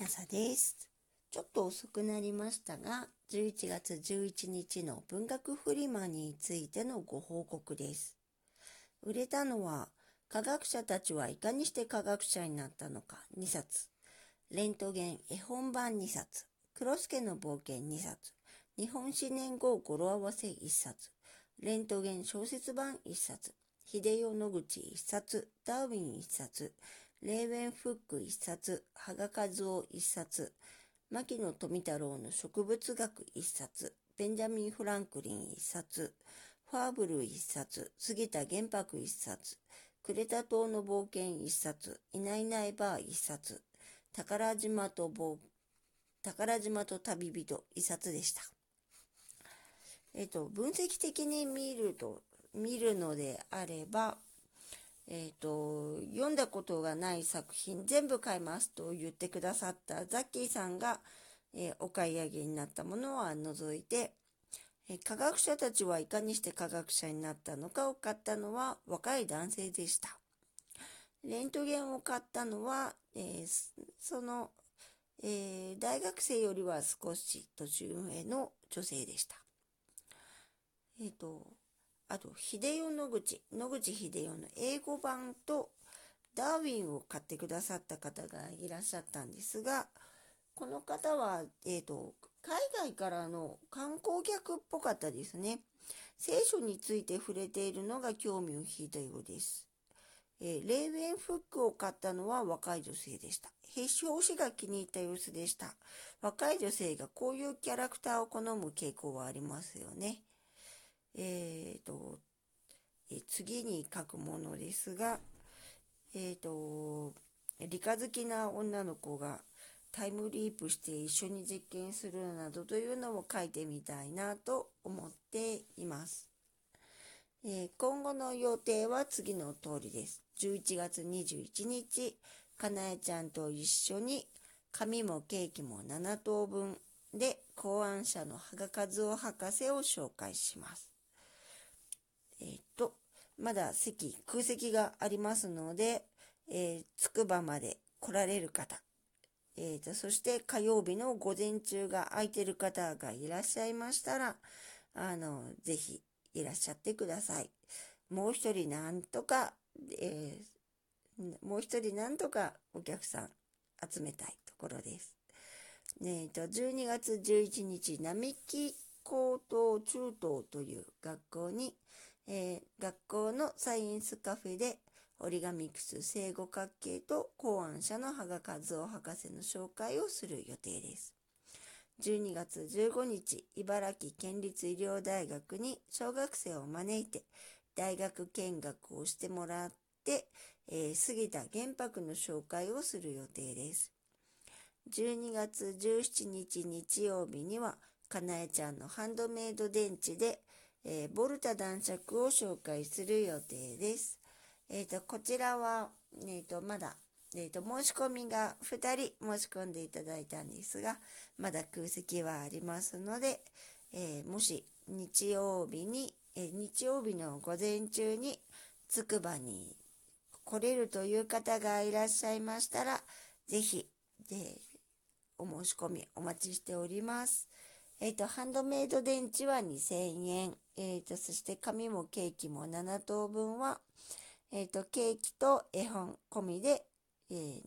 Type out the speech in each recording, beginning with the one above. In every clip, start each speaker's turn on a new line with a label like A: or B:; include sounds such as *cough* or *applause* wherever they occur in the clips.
A: やさです。ちょっと遅くなりましたが、11月11日の文学フリマについてのご報告です。売れたのは、科学者たちはいかにして科学者になったのか2冊、レントゲン絵本版2冊、クロスケの冒険2冊、日本史年号語呂合わせ1冊、レントゲン小説版1冊、秀代野口1冊、ダーウィン1冊、レーウェンフック1冊、羽賀和夫1冊、牧野富太郎の植物学1冊、ベンジャミン・フランクリン1冊、ファーブル1冊、杉田玄白1冊、クレタ島の冒険1冊、いないいないバー1冊、宝島と宝島と旅人1冊でした。えっと、分析的に見ると、見るのであれば、え、ー、と、読んだことがない作品全部買いますと言ってくださったザッキーさんが、えー、お買い上げになったものは除いて、えー、科学者たちはいかにして科学者になったのかを買ったのは若い男性でした。レントゲンを買ったのは、えその、え大学生よりは少し年上の女性でした。えっ、と、あと、秀代野口、野口秀代の英語版とダーウィンを買ってくださった方がいらっしゃったんですが、この方は、え、ー、と、海外からの観光客っぽかったですね。聖書について触れているのが興味を引いたようです。えー、レーウェンフックを買ったのは若い女性でした。表紙が気に入った様子でした。若い女性がこういうキャラクターを好む傾向はありますよね。え、ー、次に書くものですが、えっ、ー、と、理科好きな女の子がタイムリープして一緒に実験するなどというのを書いてみたいなと思っています。えー、今後の予定は次の通りです。11月21日、かなえちゃんと一緒に紙もケーキも7等分で考案者の羽賀和夫博士を紹介します。えー、っと、まだ席、空席がありますので、えー、つくばまで来られる方、えーと、そして火曜日の午前中が空いてる方がいらっしゃいましたら、あの、ぜひいらっしゃってください。もう一人なんとか、えー、もう一人なんとかお客さん集めたいところです。え、ー、と、12月11日、並木高等中等という学校に、えー、学校のサイエンスカフェで折り紙クス正五角形と考案者の羽賀和夫博士の紹介をする予定です。12月15日、茨城県立医療大学に小学生を招いて大学見学をしてもらって、えー、杉田玄白の紹介をする予定です。12月17日日曜日には、かなえちゃんのハンドメイド電池でえー、ボルタ男爵を紹介する予定です。え、ー、と、こちらは、え、ー、と、まだ、えっ、と、申し込みが2人申し込んでいただいたんですが、まだ空席はありますので、えもし日曜日に、え日曜日の午前中につくばに来れるという方がいらっしゃいましたら、ぜひ、で、お申し込みお待ちしております。え、ー、と、ハンドメイド電池は2000円。え、ー、と、そして紙もケーキも7等分は、え、ー、と、ケーキと絵本込みで、えー、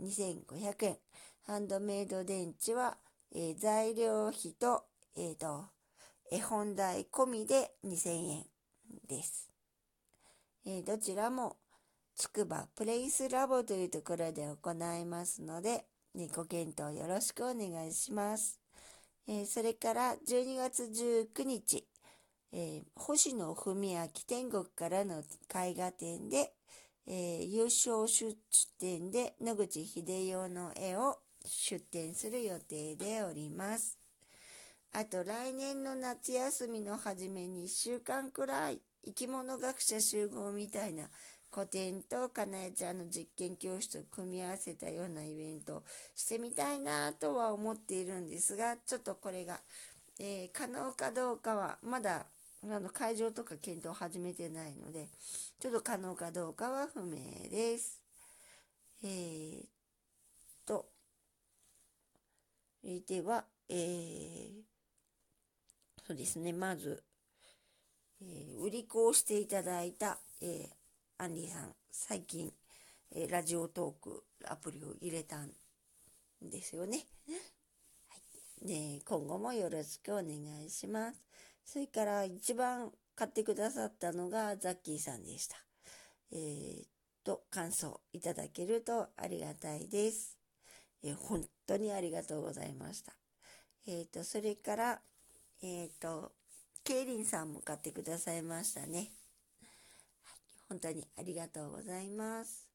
A: 2500円。ハンドメイド電池は、え、材料費と、えっ、と、絵本代込みで2000円です。えどちらも、つくばプレイスラボというところで行いますので、ね、ご検討よろしくお願いします。えー、それから12月19日、えー、星野文明天国からの絵画展で、えー、優勝出展で野口秀夫の絵を出展する予定でおります。あと来年の夏休みの初めに1週間くらい生き物学者集合みたいな古典とかなえちゃんの実験教室を組み合わせたようなイベントをしてみたいなとは思っているんですが、ちょっとこれが、えー、可能かどうかはまだあの会場とか検討を始めてないので、ちょっと可能かどうかは不明です。えー、と、では、えー、そうですね、まず、えー、売り子をしていただいた、えー、アンディさん、最近、えー、ラジオトークアプリを入れたんですよね。はい、で今後もよろしくお願いします。それから一番買ってくださったのがザッキーさんでした。えー、っと、感想いただけるとありがたいです。えー、本当にありがとうございました。えー、っと、それから、えっと、ケイリンさんも買ってくださいましたね。本当にありがとうございます。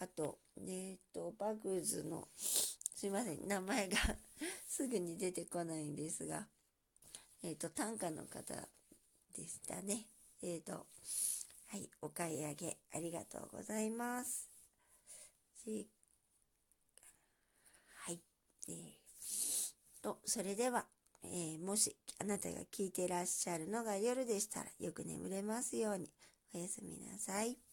A: あと、えっ、と、バグズの、すいません、名前が *laughs* すぐに出てこないんですが、えっ、と、短歌の方でしたね。えっ、と、はい、お買い上げありがとうございます。はい、えー、と、それでは、えー、もしあなたが聞いていらっしゃるのが夜でしたらよく眠れますようにおやすみなさい。